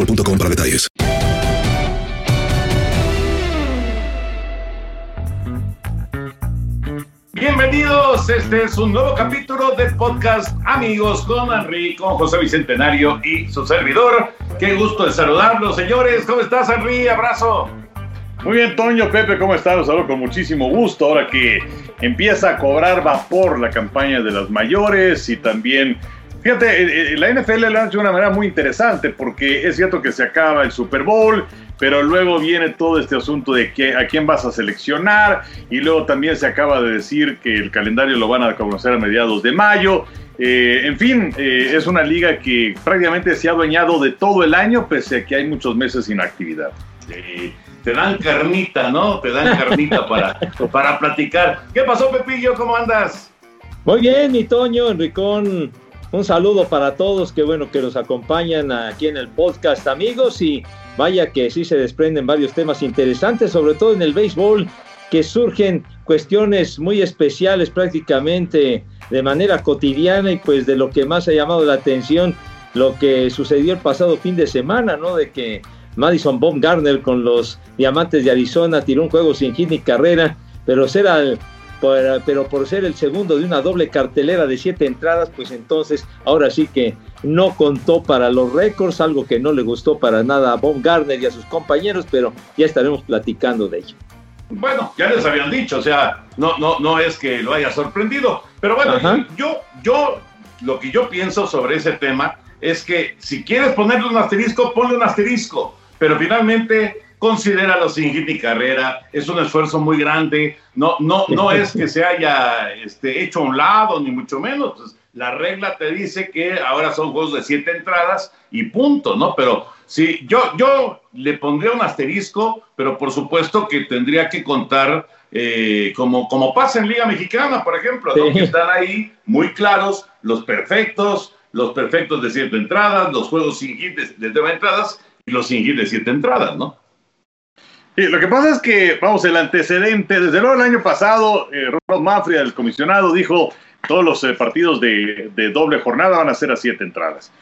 boostmobile.com para detalles. Bienvenidos, este es un nuevo capítulo de podcast Amigos con Henry, con José Bicentenario y su servidor. Qué gusto de saludarlos, señores. ¿Cómo estás, Henry? Abrazo. Muy bien, Toño, Pepe, ¿cómo estás? Los saludo con muchísimo gusto. Ahora que empieza a cobrar vapor la campaña de las mayores y también, fíjate, eh, eh, la NFL lo ha hecho de una manera muy interesante porque es cierto que se acaba el Super Bowl, pero luego viene todo este asunto de que, a quién vas a seleccionar y luego también se acaba de decir que el calendario lo van a conocer a mediados de mayo. Eh, en fin, eh, es una liga que prácticamente se ha adueñado de todo el año, pese a que hay muchos meses sin actividad. Sí, te dan carnita, ¿no? Te dan carnita para, para platicar. ¿Qué pasó, Pepillo? ¿Cómo andas? Muy bien, mi Toño, Enricón. Un saludo para todos, que bueno que nos acompañan aquí en el podcast, amigos, y vaya que sí se desprenden varios temas interesantes, sobre todo en el béisbol, que surgen cuestiones muy especiales prácticamente de manera cotidiana y pues de lo que más ha llamado la atención, lo que sucedió el pasado fin de semana, ¿no? De que Madison Baumgartner con los Diamantes de Arizona tiró un juego sin hit ni carrera, pero será por, pero por ser el segundo de una doble cartelera de siete entradas, pues entonces ahora sí que no contó para los récords, algo que no le gustó para nada a Bob Gardner y a sus compañeros, pero ya estaremos platicando de ello. Bueno, ya les habían dicho, o sea, no, no, no es que lo haya sorprendido, pero bueno, Ajá. yo, yo, lo que yo pienso sobre ese tema es que si quieres ponerle un asterisco, ponle un asterisco, pero finalmente considéralo sin hit ni carrera, es un esfuerzo muy grande, no, no, no es que se haya este, hecho a un lado, ni mucho menos, pues, la regla te dice que ahora son juegos de siete entradas y punto, ¿no? Pero sí, yo, yo le pondría un asterisco, pero por supuesto que tendría que contar eh, como, como pasa en Liga Mexicana, por ejemplo, ¿no? Sí. que están ahí muy claros los perfectos, los perfectos de siete entradas, los juegos sin hit de, de nueve entradas y los sin hit de siete entradas, ¿no? Sí, lo que pasa es que, vamos, el antecedente, desde luego el año pasado, eh, Rod Mafria, el comisionado, dijo todos los eh, partidos de, de doble jornada van a ser a siete entradas.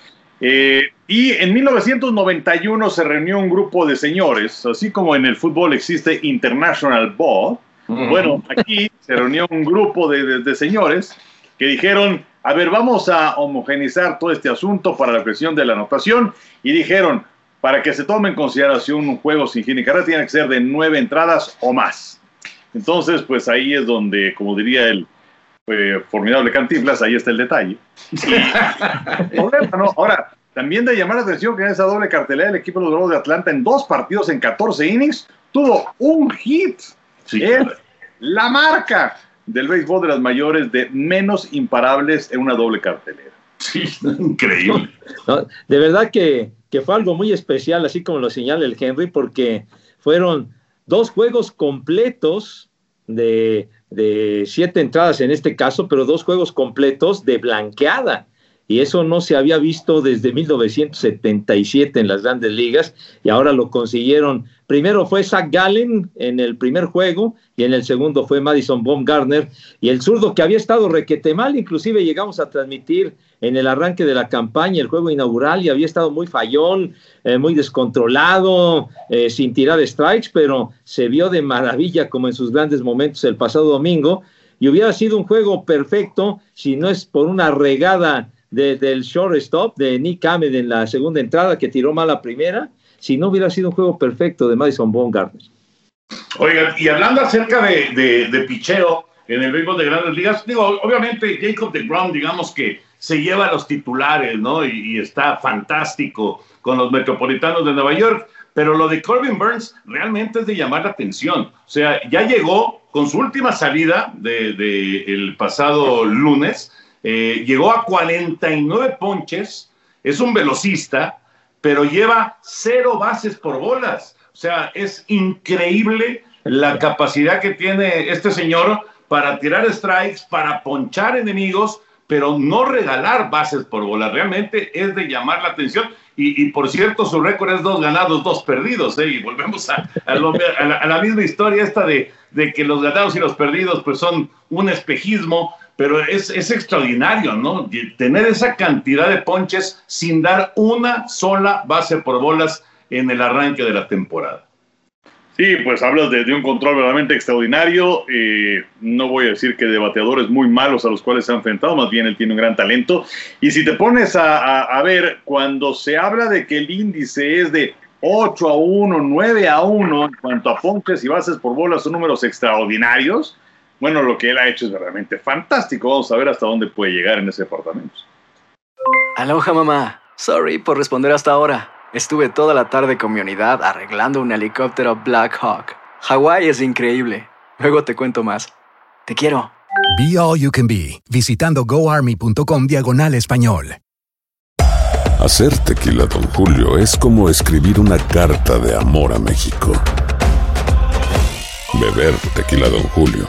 Eh, y en 1991 se reunió un grupo de señores, así como en el fútbol existe International Ball, bueno, aquí se reunió un grupo de, de- de señores que dijeron, a ver, vamos a homogenizar todo este asunto para la cuestión de la anotación, y dijeron, para que se tome en consideración un juego sin hit ni carrera, tiene que ser de nueve entradas o más. Entonces, pues ahí es donde, como diría el eh, formidable Cantinflas, ahí está el detalle. problema, ¿no? Ahora, también de llamar la atención que en esa doble cartelera el equipo de los Bravos de Atlanta en dos partidos en 14 innings tuvo un hit. Sí, la marca del béisbol de las mayores de menos imparables en una doble cartelera. Sí, increíble. No, de verdad que, que fue algo muy especial, así como lo señala el Henry, porque fueron dos juegos completos de, de siete entradas en este caso, pero dos juegos completos de blanqueada. Y eso no se había visto desde 1977 en las grandes ligas y ahora lo consiguieron. Primero fue Zach Gallen en el primer juego y en el segundo fue Madison Baumgartner y el zurdo que había estado requete mal, inclusive llegamos a transmitir en el arranque de la campaña, el juego inaugural, y había estado muy fallón, eh, muy descontrolado, eh, sin tirar strikes, pero se vio de maravilla como en sus grandes momentos el pasado domingo, y hubiera sido un juego perfecto si no es por una regada de, del shortstop de Nick Ahmed en la segunda entrada que tiró mal la primera, si no hubiera sido un juego perfecto de Madison Baumgartner. Oigan, y hablando acerca de, de, de picheo en el béisbol de grandes ligas, digo, obviamente Jacob de Grom, digamos que se lleva a los titulares, ¿no? Y, y, está fantástico con los metropolitanos de Nueva York, pero lo de Corbin Burns realmente es de llamar la atención. O sea, ya llegó con su última salida del de, el pasado lunes, eh, llegó a 49 ponches, es un velocista, pero lleva cero bases por bolas. O sea, es increíble la capacidad que tiene este señor para tirar strikes, para ponchar enemigos, pero no regalar bases por bola. Realmente es de llamar la atención. Y, y por cierto, su récord es dos ganados, dos perdidos. ¿eh? Y volvemos a, a, lo, a, la, a, la, misma historia esta de, de, que los ganados y los perdidos pues son un espejismo. Pero es, extraordinario, ¿no? Tener esa cantidad de ponches sin dar una sola base por bolas en el arranque de la temporada. Sí, pues hablas de, un control verdaderamente extraordinario. Eh, no voy a decir que de bateadores muy malos a los cuales se ha enfrentado, más bien él tiene un gran talento. Y si te pones a, a, a, ver, cuando se habla de que el índice es de 8 a 1, 9 a 1 en cuanto a ponches y bases por bolas, son números extraordinarios. Bueno, lo que él ha hecho es realmente fantástico. Vamos a ver hasta dónde puede llegar en ese departamento. Aloha, mamá. Sorry por responder hasta ahora. Estuve toda la tarde con mi unidad arreglando un helicóptero Black Hawk. Hawái es increíble. Luego te cuento más. Te quiero. Be All You Can Be, visitando goarmy.com diagonal español. Hacer tequila, Don Julio, es como escribir una carta de amor a México. Beber tequila, Don Julio,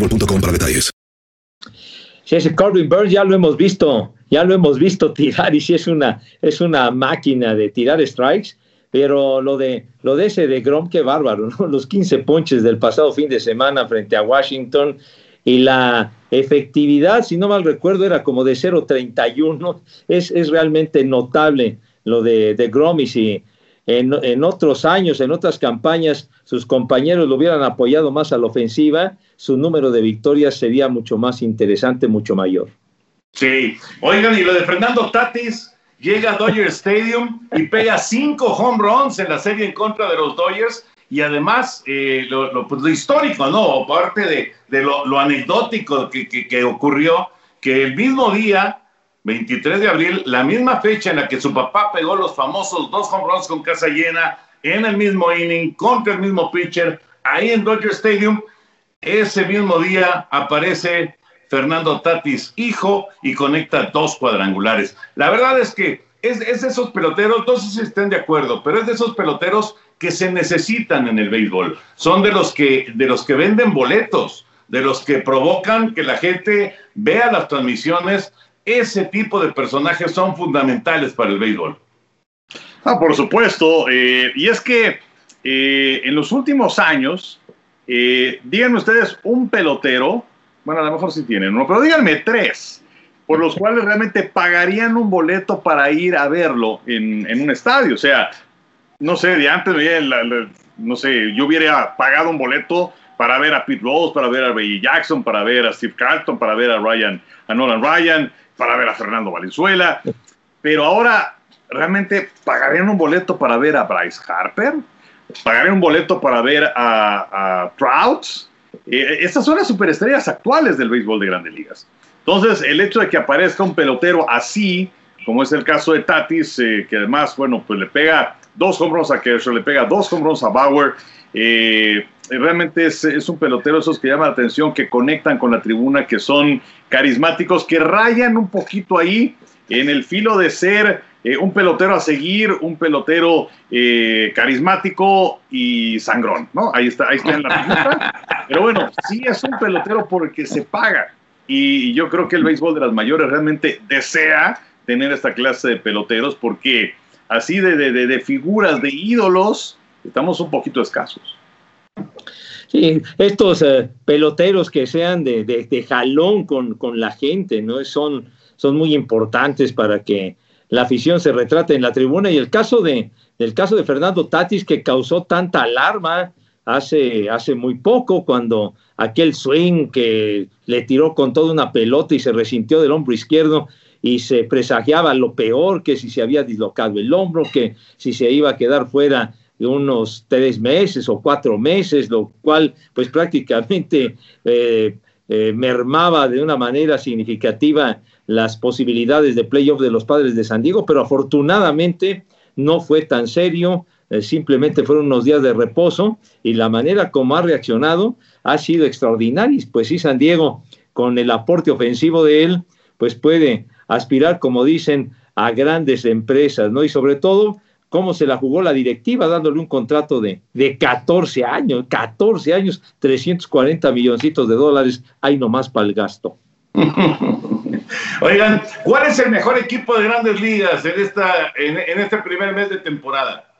boostmobile para detalles. Sí, ese Corbin Burns ya lo hemos visto, ya lo hemos visto tirar y sí es una, es una máquina de tirar strikes, pero lo de, lo de ese de Grom, qué bárbaro, ¿no? Los 15 ponches del pasado fin de semana frente a Washington y la efectividad, si no mal recuerdo, era como de 0.31, es, es realmente notable lo de, de Grom y si en, otros años, en otras campañas, sus compañeros lo hubieran apoyado más a la ofensiva, su número de victorias sería mucho más interesante, mucho mayor. Sí, oigan, y lo de Fernando Tatis llega a Dodger Stadium y pega cinco home runs en la serie en contra de los Dodgers y además eh, lo, pues, lo, histórico, ¿no? Aparte de, lo, lo, anecdótico que, ocurrió, que el mismo día, 23 de abril, la misma fecha en la que su papá pegó los famosos dos home runs con casa llena, en el mismo inning, contra el mismo pitcher, ahí en Dodger Stadium, ese mismo día aparece Fernando Tatis, hijo, y conecta dos cuadrangulares. La verdad es que es, es de esos peloteros, no sé si estén de acuerdo, pero es de esos peloteros que se necesitan en el béisbol. Son de los que, de los que venden boletos, de los que provocan que la gente vea las transmisiones. Ese tipo de personajes son fundamentales para el béisbol. Ah, por supuesto. Eh, y es que eh, en los últimos años, eh, díganme ustedes un pelotero, bueno, a lo mejor sí tienen uno, pero díganme tres, por los cuales realmente pagarían un boleto para ir a verlo en, en un estadio. O sea, no sé, de antes, no sé, yo hubiera pagado un boleto para ver a Pete Rose, para ver a Ray Jackson, para ver a Steve Carlton, para ver a Ryan, a Nolan Ryan, para ver a Fernando Valenzuela. Pero ahora realmente pagarían un boleto para ver a Bryce Harper, pagarían un boleto para ver a, a Trout. Eh, estas son las superestrellas actuales del béisbol de grandes ligas. Entonces, el hecho de que aparezca un pelotero así, como es el caso de Tatis, eh, que además, bueno, pues le pega dos home a Kershaw, le pega dos home a Bauer. Eh, realmente es, es, un pelotero esos que llaman la atención, que conectan con la tribuna, que son carismáticos, que rayan un poquito ahí en el filo de ser eh, un pelotero a seguir, un pelotero eh, carismático y sangrón, ¿no? Ahí está, ahí está en la pista. Pero bueno, sí es un pelotero porque se paga. Y yo creo que el béisbol de las mayores realmente desea tener esta clase de peloteros porque así de, de, de, figuras, de ídolos, estamos un poquito escasos. Sí, estos eh, peloteros que sean de, jalón con, con, la gente, ¿no? Son, son muy importantes para que la afición se retrate en la tribuna. Y el caso de, el caso de Fernando Tatis, que causó tanta alarma hace, hace muy poco, cuando aquel swing que le tiró con toda una pelota y se resintió del hombro izquierdo, y se presagiaba lo peor, que si se había dislocado el hombro, que si se iba a quedar fuera unos tres meses o cuatro meses, lo cual pues prácticamente eh, eh, mermaba de una manera significativa las posibilidades de playoff de los padres de San Diego, pero afortunadamente no fue tan serio, eh, simplemente fueron unos días de reposo y la manera como ha reaccionado ha sido extraordinaria. Pues sí, San Diego, con el aporte ofensivo de él, pues puede aspirar, como dicen, a grandes empresas, ¿no? Y sobre todo, cómo se la jugó la directiva dándole un contrato de, de 14 años, 14 años, 340 milloncitos de dólares, hay nomás para el gasto. Oigan, ¿cuál es el mejor equipo de grandes ligas en, esta, en, este primer mes de temporada?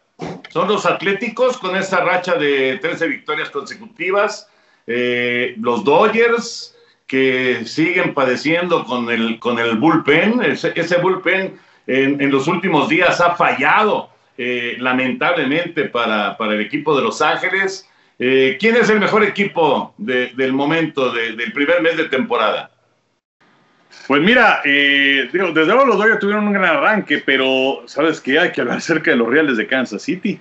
Son los Atléticos con esa racha de 13 victorias consecutivas, eh, los Dodgers, que siguen padeciendo con el, con el bullpen. Ese, ese bullpen en, en, los últimos días ha fallado eh, lamentablemente para, para, el equipo de Los Ángeles. Eh, ¿Quién es el mejor equipo de, del momento, de, del primer mes de temporada? Pues mira, eh, digo, desde luego los Dodgers tuvieron un gran arranque, pero ¿sabes qué? Hay que hablar acerca de los Reales de Kansas City.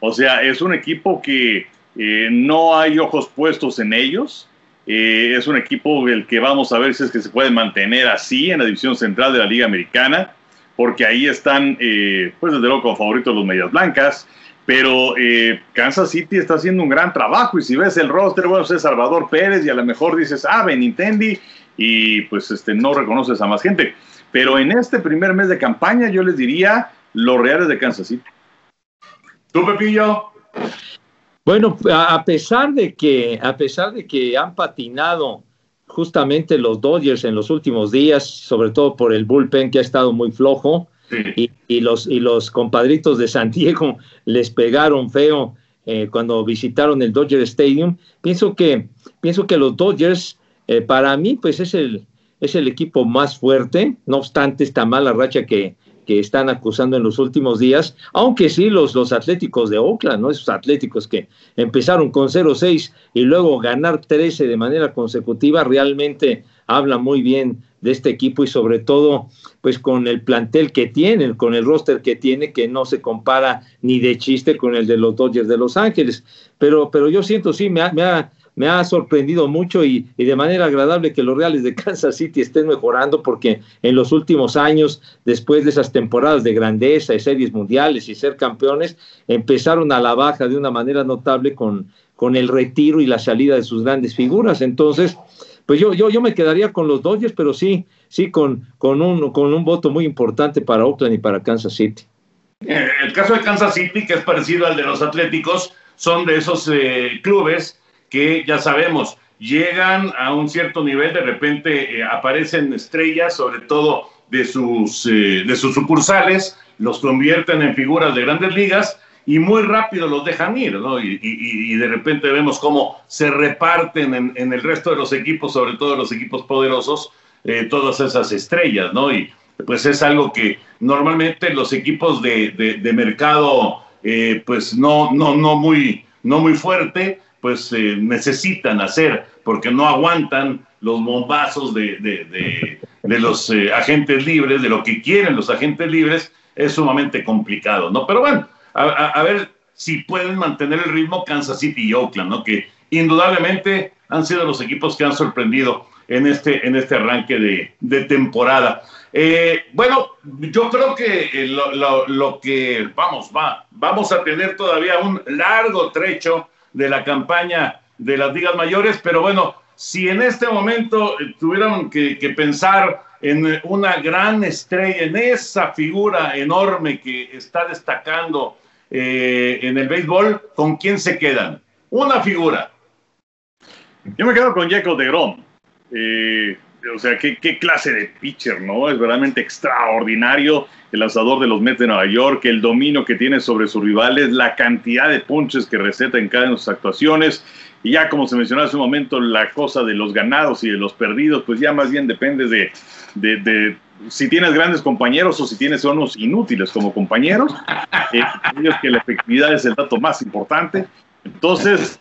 O sea, es un equipo que no hay ojos puestos en ellos. Es un equipo el que vamos a ver si es que se puede mantener así en la división central de la Liga Americana, porque ahí están, eh, pues desde luego, como favoritos los Medias Blancas. Pero eh, Kansas City está haciendo un gran trabajo y si ves el roster, bueno, es Salvador Pérez y a lo mejor dices, ah, Benintendi y pues este, no reconoces a más gente. Pero en este primer mes de campaña yo les diría los Reales de Kansas City. ¿Tú, Pepillo? Bueno, a pesar de que, a pesar de que han patinado justamente los Dodgers en los últimos días, sobre todo por el bullpen que ha estado muy flojo, sí. y, y, los, y los compadritos de San Diego les pegaron feo eh, cuando visitaron el Dodger Stadium, pienso que, pienso que los Dodgers, eh, para mí, pues es el, es el equipo más fuerte, no obstante esta mala racha que, que están acusando en los últimos días, aunque sí los, los atléticos de Oakland, ¿no? Esos atléticos que empezaron con 0-6 y luego ganar 13 de manera consecutiva realmente habla muy bien de este equipo y sobre todo pues con el plantel que tienen, con el roster que tiene, que no se compara ni de chiste con el de los Dodgers de Los Ángeles. Pero, pero yo siento, sí, me ha, me ha, me ha sorprendido mucho y, y, de manera agradable que los Reales de Kansas City estén mejorando porque en los últimos años, después de esas temporadas de grandeza y series mundiales y ser campeones, empezaron a la baja de una manera notable con, con el retiro y la salida de sus grandes figuras. Entonces, pues yo, yo, yo me quedaría con los Dodgers, pero sí, sí, con, con, un, con un voto muy importante para Oakland y para Kansas City. Eh, el caso de Kansas City, que es parecido al de los Atléticos, son de esos eh, clubes que ya sabemos, llegan a un cierto nivel, de repente eh, aparecen estrellas, sobre todo de sus, eh, de sus sucursales, los convierten en figuras de grandes ligas y muy rápido los dejan ir, ¿no? Y, y, de repente vemos cómo se reparten en, en, el resto de los equipos, sobre todo los equipos poderosos, eh, todas esas estrellas, ¿no? Y pues es algo que normalmente los equipos de, de, de mercado, pues no, no, no, muy, no muy fuerte, pues eh, necesitan hacer, porque no aguantan los bombazos de, de, los eh, agentes libres, de lo que quieren los agentes libres, es sumamente complicado, ¿no? Pero bueno, a, ver si pueden mantener el ritmo Kansas City y Oakland, ¿no? Que indudablemente han sido los equipos que han sorprendido en este, en este arranque de, de temporada. Eh, bueno, yo creo que eh, lo, lo, lo, que vamos, va, vamos a tener todavía un largo trecho de la campaña de las ligas mayores, pero bueno, si en este momento eh, tuvieran que, pensar en una gran estrella, en esa figura enorme que está destacando eh, en el béisbol, ¿con quién se quedan? Una figura. Yo me quedo con Jacob de Grom. Eh, o sea, ¿qué, ¿qué, clase de pitcher, ¿no? Es verdaderamente extraordinario el lanzador de los Mets de Nueva York, el dominio que tiene sobre sus rivales, la cantidad de ponches que receta en cada una de sus actuaciones. Y ya como se mencionó hace un momento, la cosa de los ganados y de los perdidos, pues ya más bien depende de, de, si tienes grandes compañeros o si tienes unos inútiles como compañeros. Eh, que la efectividad es el dato más importante. Entonces,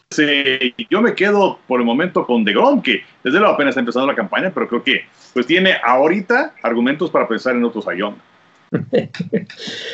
yo me quedo por el momento con DeGrom, que desde luego apenas está empezando la campaña, pero creo que pues tiene ahorita argumentos para pensar en otros Sayón.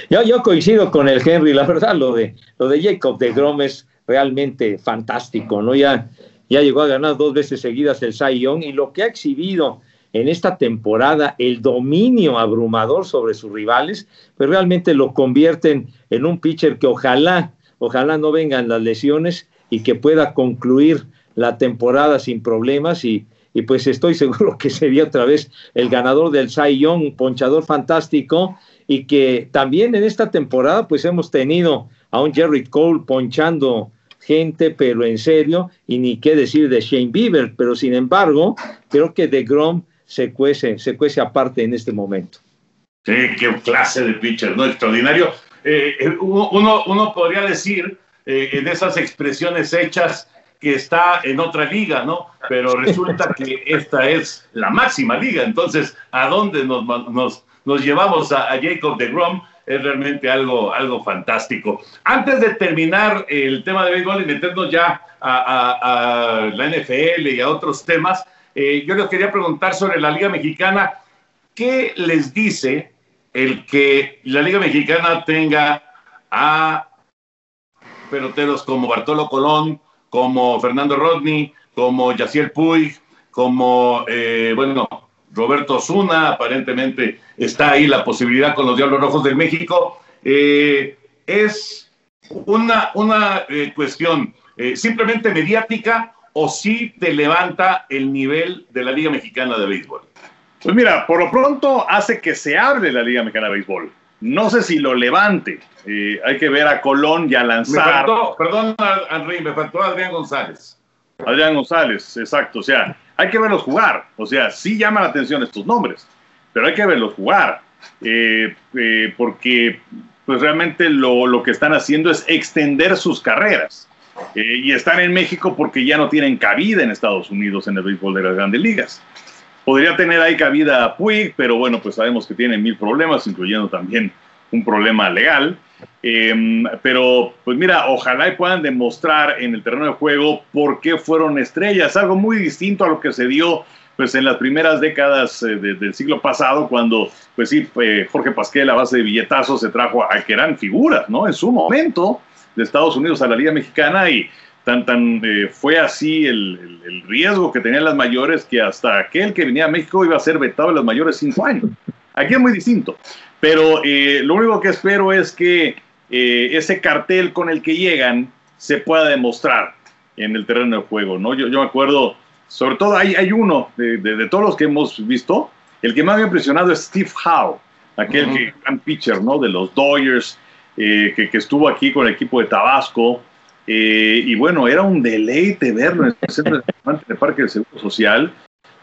yo, yo coincido con el Henry, la verdad, lo de, lo de Jacob DeGrom es realmente fantástico, ¿no? Ya, ya llegó a ganar dos veces seguidas el Cy y lo que ha exhibido en esta temporada, el dominio abrumador sobre sus rivales, pues realmente lo convierten en un pitcher que ojalá ojalá no vengan las lesiones y que pueda concluir la temporada sin problemas y, y pues estoy seguro que sería otra vez el ganador del Cy Young, ponchador fantástico y que también en esta temporada pues hemos tenido a un Jerry Cole ponchando gente, pero en serio, y ni qué decir de Shane Bieber, pero sin embargo, creo que de Grom se cuece, se cuece aparte en este momento. Sí, qué clase de pitcher, ¿no? Extraordinario. Eh, uno, uno, podría decir eh, en esas expresiones hechas que está en otra liga, ¿no? Pero resulta que esta es la máxima liga, entonces, ¿a dónde nos, nos, llevamos a, Jacob de Grom? Es realmente algo, algo fantástico. Antes de terminar el tema de béisbol y meternos ya a la NFL y a otros temas, eh, yo les quería preguntar sobre la Liga Mexicana, ¿qué les dice el que la Liga Mexicana tenga a peloteros como Bartolo Colón, como Fernando Rodney, como Yaciel Puig, como, eh, bueno, Roberto Osuna, aparentemente está ahí la posibilidad con los Diablos Rojos del México. Eh, es una, una eh, cuestión eh, simplemente mediática o si te levanta el nivel de la Liga Mexicana de Béisbol. Pues mira, por lo pronto hace que se hable la Liga Mexicana de Béisbol. No sé si lo levante. Eh, hay que ver a Colón ya lanzar. Me faltó, perdón, Henry, me faltó Adrián González. Adrián González, exacto. O sea, hay que verlos jugar. O sea, sí llaman la atención estos nombres, pero hay que verlos jugar. Eh, eh, porque pues realmente lo, lo, que están haciendo es extender sus carreras. y están en México porque ya no tienen cabida en Estados Unidos en el béisbol de las grandes ligas. Podría tener ahí cabida a Puig, pero bueno, pues sabemos que tiene mil problemas, incluyendo también un problema legal. Eh, pero, pues mira, ojalá y puedan demostrar en el terreno de juego por qué fueron estrellas. Algo muy distinto a lo que se dio pues en las primeras décadas eh, de, del siglo pasado, cuando, pues sí, eh, Jorge Pasquel a base de billetazos se trajo a, que eran figuras, ¿no? En su momento de Estados Unidos a la Liga Mexicana y tan, tan eh, fue así el, el, el, riesgo que tenían las mayores que hasta aquel que venía a México iba a ser vetado en los mayores cinco años. Aquí es muy distinto, pero eh, lo único que espero es que eh, ese cartel con el que llegan se pueda demostrar en el terreno de juego, ¿no? Yo, yo me acuerdo, sobre todo hay, hay uno de, de, de, todos los que hemos visto, el que más me ha impresionado es Steve Howe, aquel uh -huh. que, gran pitcher, ¿no? De los Dodgers, eh, que, que, estuvo aquí con el equipo de Tabasco, eh, y bueno, era un deleite verlo en el centro de Parque del Seguro Social,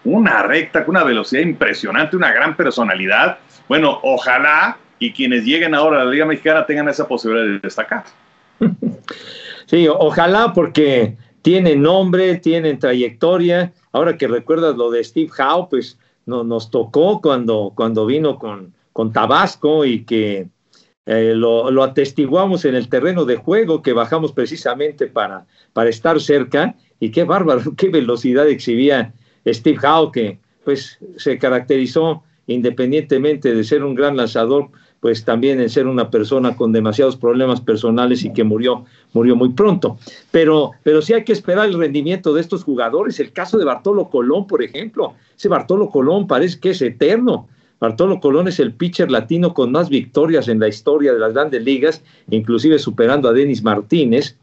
una recta con una velocidad impresionante, una gran personalidad. Bueno, ojalá y quienes lleguen ahora a la Liga Mexicana tengan esa posibilidad de destacar. Sí, ojalá porque tienen nombre, tienen trayectoria. Ahora que recuerdas lo de Steve Howe, pues no, nos tocó cuando, cuando vino con, con Tabasco y que eh, lo, lo, atestiguamos en el terreno de juego, que bajamos precisamente para, para estar cerca. Y qué bárbaro, qué velocidad exhibía Steve Howe, que pues se caracterizó independientemente de ser un gran lanzador, pues también en ser una persona con demasiados problemas personales y que murió, murió muy pronto. Pero, pero sí hay que esperar el rendimiento de estos jugadores. El caso de Bartolo Colón, por ejemplo, ese Bartolo Colón parece que es eterno. Bartolo Colón es el pitcher latino con más victorias en la historia de las grandes ligas, inclusive superando a Denis Martínez.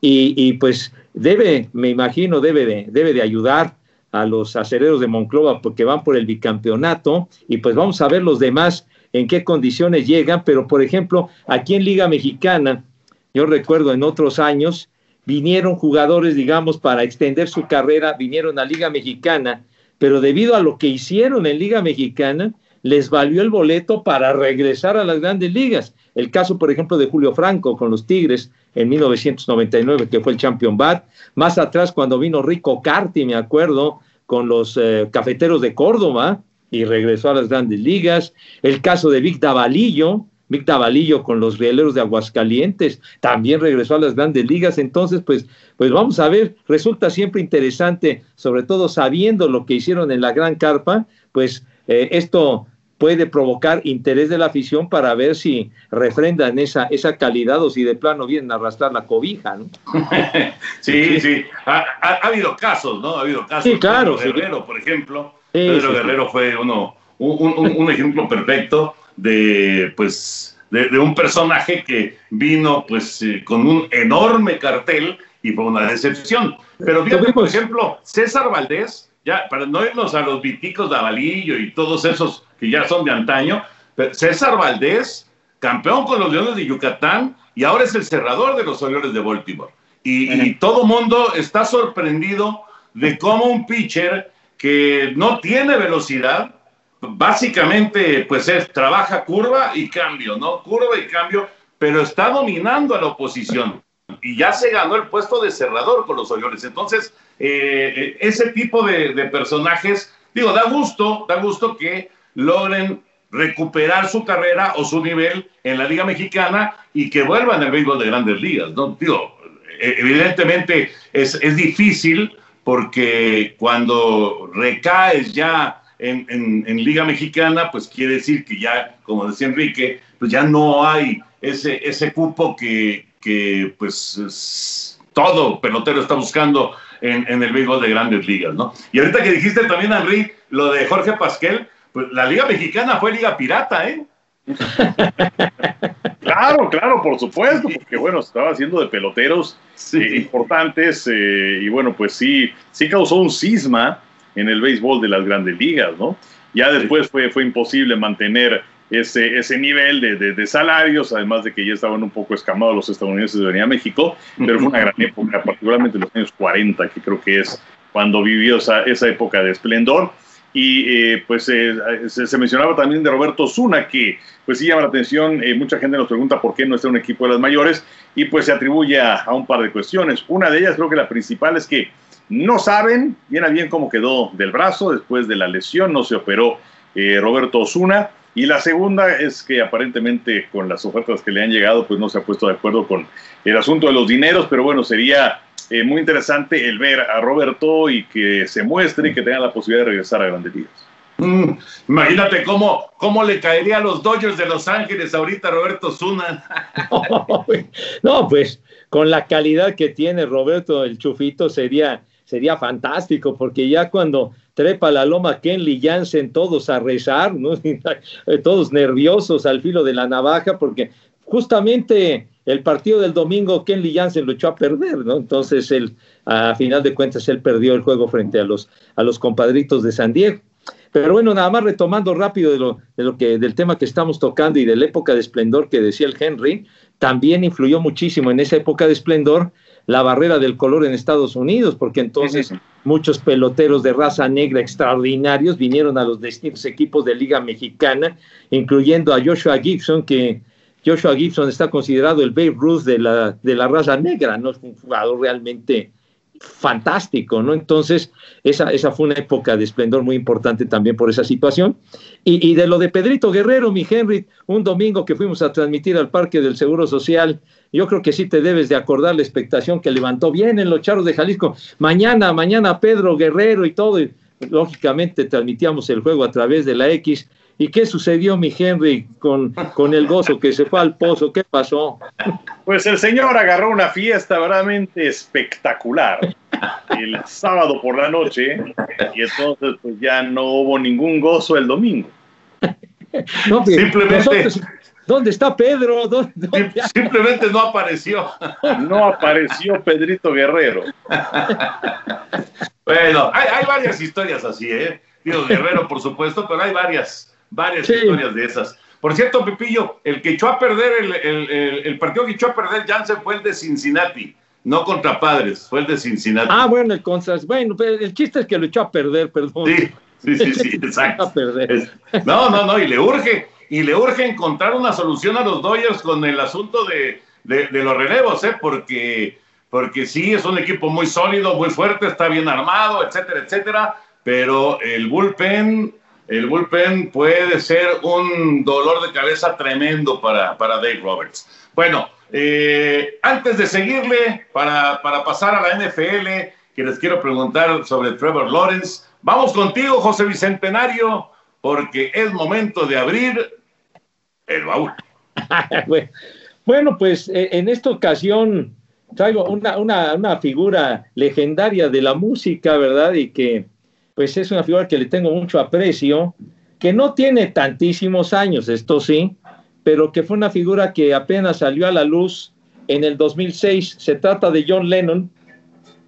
Y, pues debe, me imagino, debe de, debe de ayudar a los acereros de Monclova porque van por el bicampeonato y pues vamos a ver los demás en qué condiciones llegan, pero por ejemplo, aquí en Liga Mexicana, yo recuerdo en otros años, vinieron jugadores, digamos, para extender su carrera, vinieron a Liga Mexicana, pero debido a lo que hicieron en Liga Mexicana, les valió el boleto para regresar a las grandes ligas. El caso, por ejemplo, de Julio Franco con los Tigres en 1999, que fue el Champion Bat. Más atrás, cuando vino Rico Carti, me acuerdo, con los eh, Cafeteros de Córdoba y regresó a las grandes ligas. El caso de Vic Davalillo, Vic Davalillo con los Rieleros de Aguascalientes, también regresó a las grandes ligas. Entonces, pues, pues vamos a ver, resulta siempre interesante, sobre todo sabiendo lo que hicieron en la Gran Carpa, pues eh, esto puede provocar interés de la afición para ver si refrendan esa, esa calidad o si de plano vienen a arrastrar la cobija, ¿no? sí, sí, ha, ha, ha, habido casos, ¿no? Ha habido casos. Sí, claro. Pedro Guerrero, sí. por ejemplo. Sí, Pedro sí, Guerrero fue uno, un, un, un, ejemplo perfecto de, pues, de, de, un personaje que vino, pues, eh, con un enorme cartel y fue una decepción. Pero fíjate, por ejemplo, César Valdés, ya, para no irnos a los viticos de Avalillo y todos esos que ya son de antaño, César Valdés, campeón con los Leones de Yucatán y ahora es el cerrador de los Orioles de Baltimore. Y, y todo mundo está sorprendido de cómo un pitcher que no tiene velocidad, básicamente pues es, trabaja curva y cambio, ¿no? Curva y cambio, pero está dominando a la oposición y ya se ganó el puesto de cerrador con los Orioles. Entonces, eh, ese tipo de, de, personajes, digo, da gusto, da gusto que logren recuperar su carrera o su nivel en la Liga Mexicana y que vuelvan al béisbol de grandes ligas, ¿no? Digo, e, evidentemente es, es difícil porque cuando recaes ya en, en, en, Liga Mexicana, pues quiere decir que ya, como decía Enrique, pues ya no hay ese, ese cupo que, que pues es, todo pelotero está buscando en, en, el béisbol de grandes ligas, ¿no? Y ahorita que dijiste también, Henry, lo de Jorge Pasquel, pues la Liga Mexicana fue Liga Pirata, ¿eh? claro, claro, por supuesto, porque bueno, estaba haciendo de peloteros sí. eh, importantes eh, y bueno, pues sí, sí causó un cisma en el béisbol de las grandes ligas, ¿no? Ya después fue, fue imposible mantener ese, ese nivel de, de, de, salarios, además de que ya estaban un poco escamados los estadounidenses de venir a México, pero fue una gran época, particularmente en los años 40, que creo que es cuando vivió esa, esa época de esplendor. Y eh, pues eh, se, se, mencionaba también de Roberto Zuna, que pues sí llama la atención, eh, mucha gente nos pregunta por qué no está en un equipo de las mayores, y pues se atribuye a, a, un par de cuestiones. Una de ellas, creo que la principal es que no saben bien a bien cómo quedó del brazo después de la lesión, no se operó Roberto Osuna. Y la segunda es que aparentemente con las ofertas que le han llegado, pues no se ha puesto de acuerdo con el asunto de los dineros, pero bueno, sería eh, muy interesante el ver a Roberto y que se muestre y que tenga la posibilidad de regresar a Grandes Ligas. Mm, imagínate cómo, cómo le caería a los Dodgers de Los Ángeles ahorita Roberto Zuna. no, pues con la calidad que tiene Roberto el Chufito sería, sería fantástico, porque ya cuando trepa la loma Kenley Jansen, todos a rezar, ¿no? todos nerviosos al filo de la navaja, porque justamente el partido del domingo Kenley Jansen lo echó a perder, ¿no? Entonces él, a final de cuentas, él perdió el juego frente a los, a los compadritos de San Diego. Pero bueno, nada más retomando rápido de lo, de lo que, del tema que estamos tocando y de la época de esplendor que decía el Henry, también influyó muchísimo en esa época de esplendor la barrera del color en Estados Unidos, porque entonces muchos peloteros de raza negra extraordinarios vinieron a los distintos equipos de Liga Mexicana, incluyendo a Joshua Gibson, que Joshua Gibson está considerado el Babe Ruth de la, de la raza negra, ¿no? Es un jugador realmente fantástico, ¿no? Entonces, esa, esa fue una época de esplendor muy importante también por esa situación. Y, y, de lo de Pedrito Guerrero, mi Henry, un domingo que fuimos a transmitir al Parque del Seguro Social, yo creo que sí te debes de acordar la expectación que levantó bien en los charros de Jalisco. Mañana, mañana Pedro Guerrero y todo. Y, lógicamente transmitíamos el juego a través de la X ¿Y qué sucedió, mi Henry, con, con el gozo que se fue al pozo? ¿Qué pasó? Pues el señor agarró una fiesta verdaderamente espectacular el sábado por la noche y entonces pues ya no hubo ningún gozo el domingo. No, Simplemente... ¿Dónde está Pedro? ¿Dónde, dónde... Simplemente no apareció. No apareció Pedrito Guerrero. Bueno, hay, hay varias historias así, ¿eh? Digo, Guerrero, por supuesto, pero hay varias varias historias de esas. Por cierto, Pepillo, el que echó a perder, el, el, el, partido que echó a perder Jansen fue el de Cincinnati, no contra Padres, fue el de Cincinnati. Ah, bueno, el contra, bueno, el chiste es que lo echó a perder, perdón. Sí, sí, sí, sí exacto. no, no, no, y le urge, y le urge encontrar una solución a los Dodgers con el asunto de, de, de los relevos, ¿eh? Porque, porque sí, es un equipo muy sólido, muy fuerte, está bien armado, etcétera, etcétera, pero el bullpen el bullpen puede ser un dolor de cabeza tremendo para, para Dave Roberts. Bueno, eh, antes de seguirle, para, para, pasar a la NFL, que les quiero preguntar sobre Trevor Lawrence, vamos contigo, José Bicentenario, porque es momento de abrir el baúl. bueno, pues eh, en esta ocasión traigo una, una, una figura legendaria de la música, ¿verdad? Y que pues es una figura que le tengo mucho aprecio, que no tiene tantísimos años, esto sí, pero que fue una figura que apenas salió a la luz en el 2006. Se trata de John Lennon.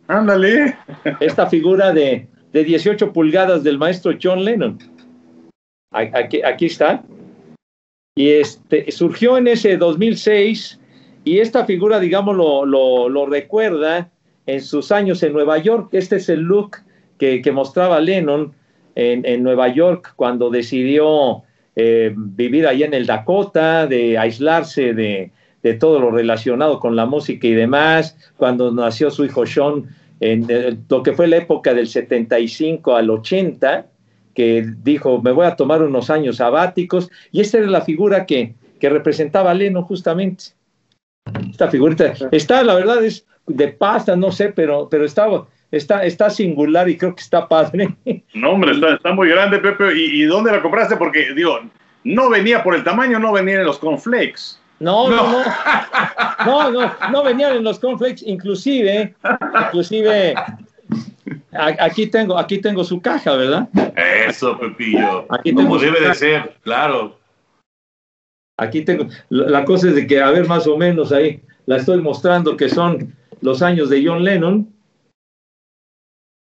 Ándale. Esta figura de, de 18 pulgadas del maestro John Lennon. Aquí, aquí está. Y este, surgió en ese 2006 y esta figura, digamos, lo, recuerda en sus años en Nueva York. Este es el look que, mostraba Lennon en, Nueva York cuando decidió eh, vivir allá en el Dakota, de aislarse de, todo lo relacionado con la música y demás, cuando nació su hijo Sean, en lo que fue la época del 75 al 80, que dijo, me voy a tomar unos años sabáticos, y esta era la figura que, que representaba a Lennon justamente. Esta figurita está, la verdad, es de pasta, no sé, pero, pero estaba, está, está singular y creo que está padre. No, hombre, está, está muy grande, Pepe. ¿Y, ¿Y, dónde la compraste? Porque, digo, no venía por el tamaño, no venía en los cornflakes. No, no, no, no, no, no venían en los cornflakes, inclusive, inclusive, aquí tengo, aquí tengo su caja, ¿verdad? Eso, Pepillo, aquí como debe de ser, claro. Aquí tengo, la cosa es de que, a ver, más o menos ahí, la estoy mostrando que son los años de John Lennon,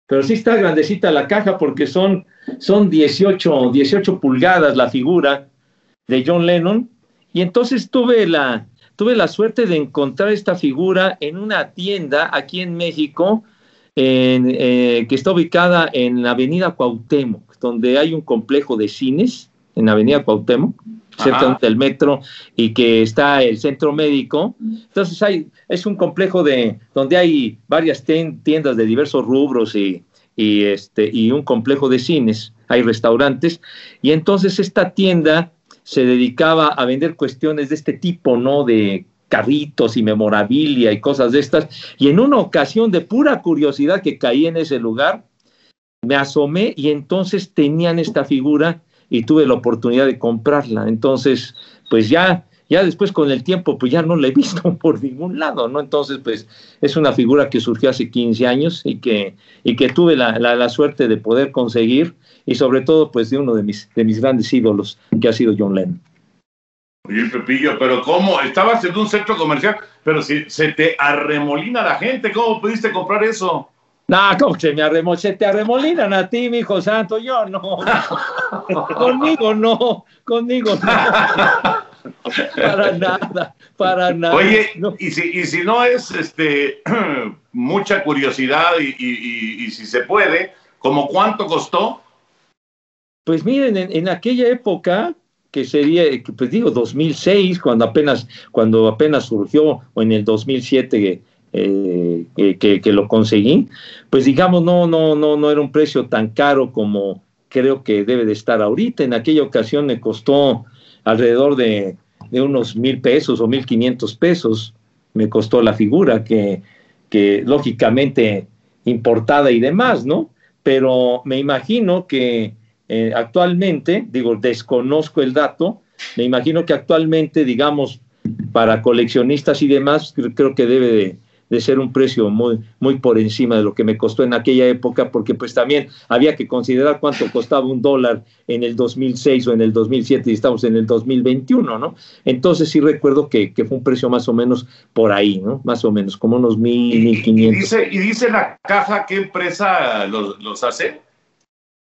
pero sí está grandecita la caja porque son, son 18, 18 pulgadas la figura de John Lennon. Y entonces tuve la, tuve la suerte de encontrar esta figura en una tienda aquí en México, eh, que está ubicada en la avenida Cuauhtémoc, donde hay un complejo de cines en la avenida Cuauhtémoc, cerca del metro, y que está el centro médico. Entonces hay, es un complejo de donde hay varias tiendas de diversos rubros y, y, este, y un complejo de cines, hay restaurantes, y entonces esta tienda se dedicaba a vender cuestiones de este tipo, ¿no? De carritos y memorabilia y cosas de estas. Y en una ocasión de pura curiosidad que caí en ese lugar, me asomé y entonces tenían esta figura y tuve la oportunidad de comprarla. Entonces, pues ya, ya después con el tiempo, pues ya no la he visto por ningún lado, ¿no? Entonces, pues es una figura que surgió hace 15 años y que, y que tuve la, la, suerte de poder conseguir y sobre todo, pues de uno de mis, de mis grandes ídolos, que ha sido John Lennon. Oye, Pepillo, pero ¿cómo? Estabas en un centro comercial, pero si se te arremolina la gente, ¿cómo pudiste comprar eso? No, ¿cómo se me arremol se te arremolinan a ti, mi hijo santo? Yo no. conmigo no, conmigo no. para nada, para nada. Oye, no. y, si, y si no es este mucha curiosidad y, y, y, si se puede, ¿como cuánto costó? Pues miren, en, en aquella época, que sería, pues digo, 2006, cuando apenas, cuando apenas surgió, o en el 2007 eh, que, que, lo conseguí, pues digamos, no, no, no, no era un precio tan caro como creo que debe de estar ahorita. En aquella ocasión me costó alrededor de, de unos mil pesos o mil quinientos pesos, me costó la figura, que, que lógicamente importada y demás, ¿no? Pero me imagino que eh, actualmente, digo, desconozco el dato, me imagino que actualmente, digamos, para coleccionistas y demás, creo que debe de, de, ser un precio muy, muy por encima de lo que me costó en aquella época, porque pues también había que considerar cuánto costaba un dólar en el 2006 o en el 2007 y estamos en el 2021, ¿no? Entonces sí recuerdo que, que fue un precio más o menos por ahí, ¿no? Más o menos, como unos mil, mil quinientos. ¿Y dice, ¿Y dice la caja qué empresa los, los hace?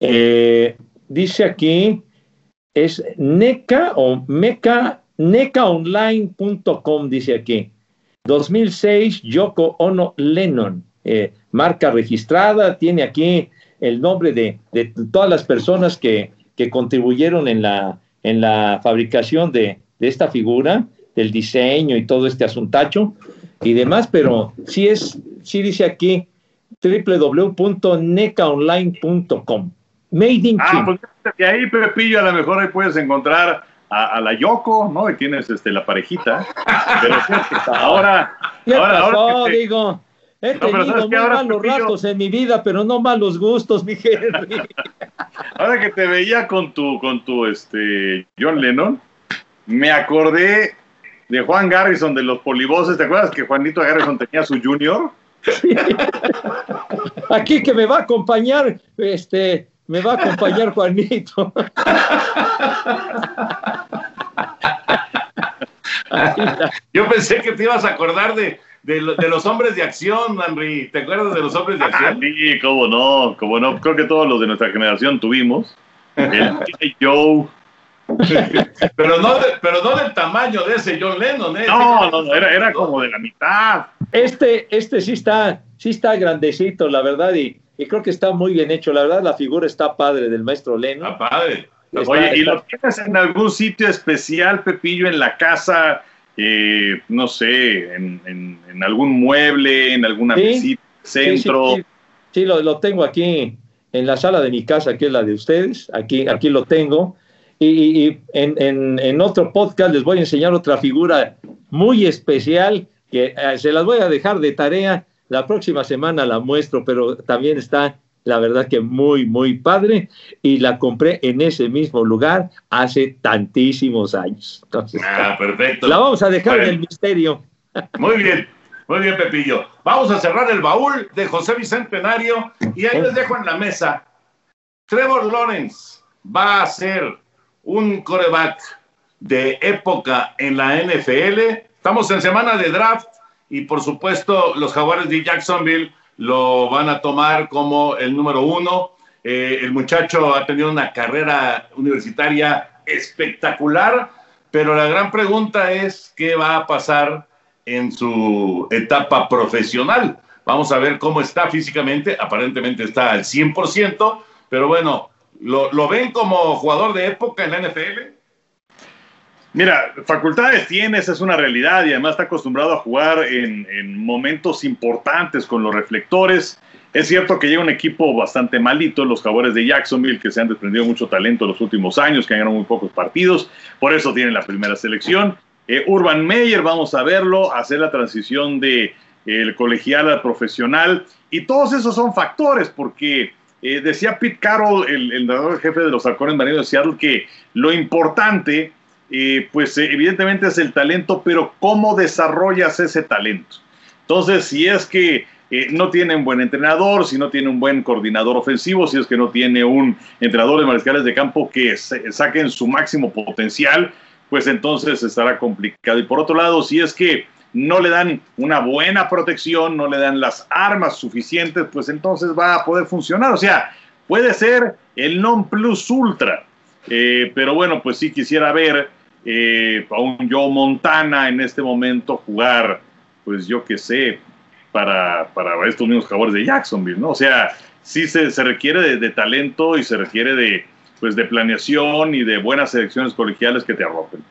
Eh, dice aquí, es NECA o MECA, necaonline.com, dice aquí. 2006, Yoko Ono Lennon, eh, marca registrada, tiene aquí el nombre de, de todas las personas que, que, contribuyeron en la, en la fabricación de, de, esta figura, del diseño y todo este asuntacho y demás, pero sí es, sí dice aquí www.necaonline.com. Made in ah, pues y ahí, Pepillo, a lo mejor ahí puedes encontrar a, a la Yoko, ¿no? Y tienes este, la parejita. Pero ahora. ¿Qué ahora, pasó, ahora te... digo? He no, tenido muy malos Pepillo, ratos en mi vida, pero no malos gustos, mi Henry. ahora que te veía con tu, con tu este, John Lennon, me acordé de Juan Garrison de los polivoces. ¿Te acuerdas que Juanito Garrison tenía su junior? Sí. Aquí que me va a acompañar este me va a acompañar Juanito. Yo pensé que te ibas a acordar de, de, de, los hombres de acción, Henry. ¿Te acuerdas de los hombres de acción? Ah, sí, cómo no, cómo no. Creo que todos los de nuestra generación tuvimos. El Joe. pero, no de, pero no del tamaño de ese John Lennon, ¿eh? No, no, no era, era como de la mitad. Este, este sí está, sí está grandecito, la verdad, y, y creo que está muy bien hecho. La verdad, la figura está padre del maestro Lennon. Está padre. Está, Oye, ¿y lo tienes en algún sitio especial, Pepillo, en la casa? Eh, no sé, en, en, en, algún mueble, en alguna ¿Sí? mesita, centro. Sí, sí, sí lo, lo, tengo aquí en la sala de mi casa, que es la de ustedes. Aquí, aquí lo tengo. Y, y en, en, otro podcast les voy a enseñar otra figura muy especial que eh, se las voy a dejar de tarea la próxima semana la muestro, pero también está, la verdad que muy, muy padre. Y la compré en ese mismo lugar hace tantísimos años. Entonces, ah, perfecto. La vamos a dejar en el misterio. Muy bien. Muy bien, Pepillo. Vamos a cerrar el baúl de José Bicentenario y ahí les dejo en la mesa. Trevor Lawrence va a ser un coreback de época en la NFL. Estamos en semana de draft y por supuesto los jaguares de Jacksonville lo van a tomar como el número uno. Eh, el muchacho ha tenido una carrera universitaria espectacular, pero la gran pregunta es qué va a pasar en su etapa profesional. Vamos a ver cómo está físicamente, aparentemente está al 100%, pero bueno, ¿lo, lo ven como jugador de época en la NFL? Mira, facultades tienes, es una realidad y además está acostumbrado a jugar en, en, momentos importantes con los reflectores. Es cierto que llega un equipo bastante malito, los jaguares de Jacksonville, que se han desprendido mucho talento en los últimos años, que han ganado muy pocos partidos, por eso tienen la primera selección. Eh, Urban Meyer, vamos a verlo, hacer la transición de el colegial al profesional. Y todos esos son factores, porque eh, decía Pete Carroll, el, el jefe de los halcones marinos de Seattle, que lo importante, eh, pues eh, evidentemente es el talento, pero cómo desarrollas ese talento. Entonces, si es que no tiene un buen entrenador, si no tiene un buen coordinador ofensivo, si es que no tiene un entrenador de mariscales de campo que saquen su máximo potencial, pues entonces estará complicado. Y por otro lado, si es que no le dan una buena protección, no le dan las armas suficientes, pues entonces va a poder funcionar. O sea, puede ser el non plus ultra. Eh, pero bueno, pues sí quisiera ver eh, a un Joe Montana en este momento jugar, pues yo qué sé, para, para estos mismos jugadores de Jacksonville, ¿no? O sea, sí se, requiere de, de, talento y se requiere de, pues de planeación y de buenas selecciones colegiales que te arropen.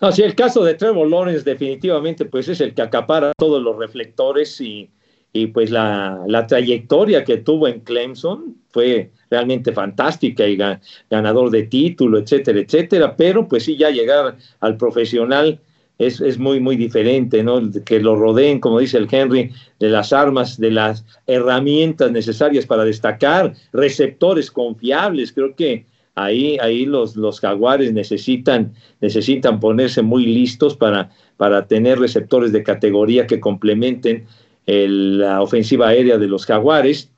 No, sí, el caso de Trevor Lawrence definitivamente pues es el que acapara todos los reflectores y, y pues la, la, trayectoria que tuvo en Clemson fue realmente fantástica y ganador de título, etcétera, etcétera, pero pues sí, ya llegar al profesional es, es, muy, muy diferente, ¿no? Que lo rodeen, como dice el Henry, de las armas, de las herramientas necesarias para destacar, receptores confiables, creo que ahí, ahí los, los jaguares necesitan, necesitan ponerse muy listos para, para tener receptores de categoría que complementen la ofensiva aérea de los jaguares.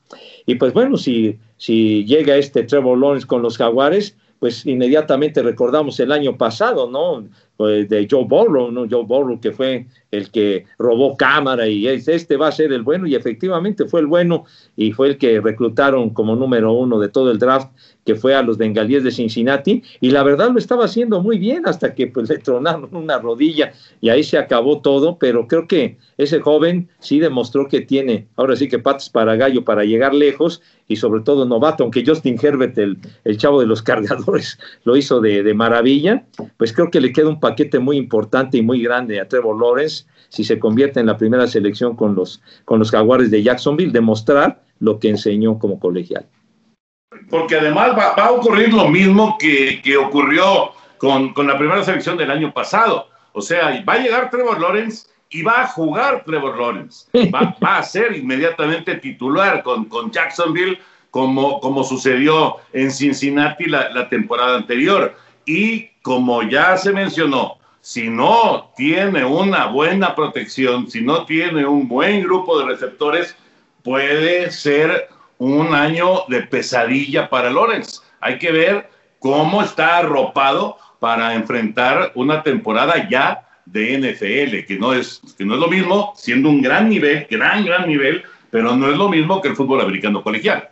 Y pues bueno, si, si llega este Trevor Lawrence con los jaguares, pues inmediatamente recordamos el año pasado, ¿no? Pues, de Joe Burrow, ¿no? Joe Burrow que fue el que robó cámara y este va a ser el bueno y efectivamente fue el bueno y fue el que reclutaron como número uno de todo el draft que fue a los bengalíes de Cincinnati, y la verdad lo estaba haciendo muy bien hasta que pues, le tronaron una rodilla y ahí se acabó todo, pero creo que ese joven sí demostró que tiene, ahora sí que patas para gallo para llegar lejos y sobre todo novato, aunque Justin Herbert, el, el chavo de los cargadores, lo hizo de, de maravilla, pues creo que le queda un paquete muy importante y muy grande a Trevor Lawrence si se convierte en la primera selección con los, con los jaguares de Jacksonville, demostrar lo que enseñó como colegial porque además va, a ocurrir lo mismo que, ocurrió con, la primera selección del año pasado. O sea, va a llegar Trevor Lawrence y va a jugar Trevor Lawrence. Va, a ser inmediatamente titular con, con Jacksonville, como, como sucedió en Cincinnati la, la temporada anterior. Y como ya se mencionó, si no tiene una buena protección, si no tiene un buen grupo de receptores, puede ser un año de pesadilla para Lorenz. Hay que ver cómo está arropado para enfrentar una temporada ya de NFL, que no es, que no es lo mismo, siendo un gran nivel, gran, gran nivel, pero no es lo mismo que el fútbol americano colegial.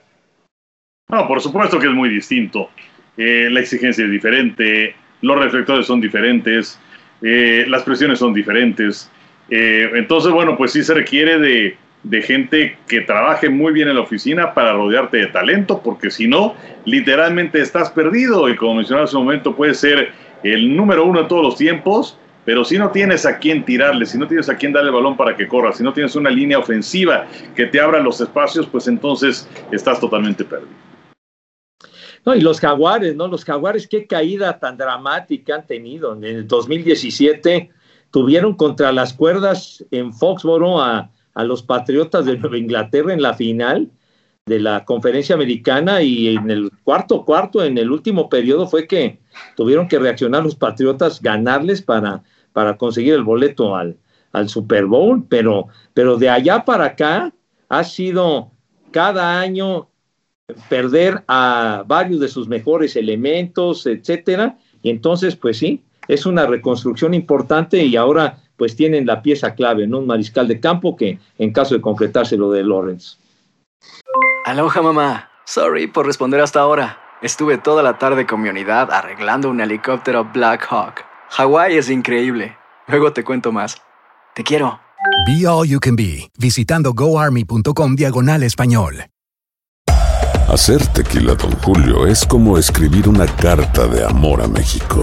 No, por supuesto que es muy distinto. Eh, la exigencia es diferente, los reflectores son diferentes, eh, las presiones son diferentes. Eh, entonces, bueno, pues sí se requiere de, de gente que trabaje muy bien en la oficina para rodearte de talento, porque si no, literalmente estás perdido y como mencionaba hace un momento, puede ser el número uno de todos los tiempos, pero si no tienes a quién tirarle, si no tienes a quién darle el balón para que corra, si no tienes una línea ofensiva que te abra los espacios, pues entonces estás totalmente perdido. No, y los jaguares, ¿no? Los jaguares, qué caída tan dramática han tenido. En el 2017 tuvieron contra las cuerdas en Foxboro a a los Patriotas de Nueva Inglaterra en la final de la conferencia americana y en el cuarto cuarto, en el último periodo, fue que tuvieron que reaccionar los Patriotas, ganarles para, para conseguir el boleto al, al Super Bowl, pero, pero de allá para acá ha sido cada año perder a varios de sus mejores elementos, etcétera, y entonces, pues sí, es una reconstrucción importante y ahora pues tienen la pieza clave, ¿no? Un mariscal de campo que en caso de concretarse lo de Lawrence. Aloha mamá, sorry por responder hasta ahora. Estuve toda la tarde con mi unidad arreglando un helicóptero Black Hawk. Hawái es increíble. Luego te cuento más. Te quiero. Be All You Can Be, visitando goarmy.com diagonal español. Hacer tequila, don Julio, es como escribir una carta de amor a México.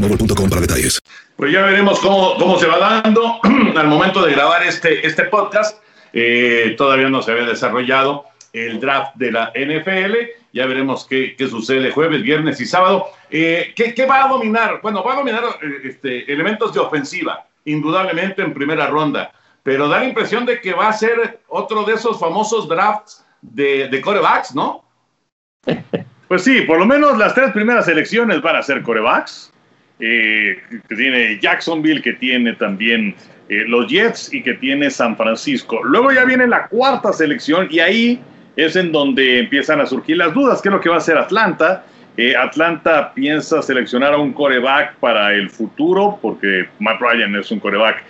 boostmobile.com para detalles. Pues ya veremos cómo, cómo se va dando al momento de grabar este, este podcast. eh, todavía no se había desarrollado el draft de la NFL. Ya veremos qué, qué sucede jueves, viernes y sábado. Eh, ¿qué, qué va a dominar? Bueno, va a dominar eh, este, elementos de ofensiva, indudablemente en primera ronda. Pero da la impresión de que va a ser otro de esos famosos drafts de, de corebacks, ¿no? Pues sí, por lo menos las tres primeras elecciones van a ser corebacks. Eh, que tiene Jacksonville, que tiene también eh, los Jets y que tiene San Francisco. Luego ya viene la cuarta selección y ahí es en donde empiezan a surgir las dudas. ¿Qué es lo que va a hacer Atlanta? Eh, Atlanta piensa seleccionar a un coreback para el futuro, porque Matt Ryan es un coreback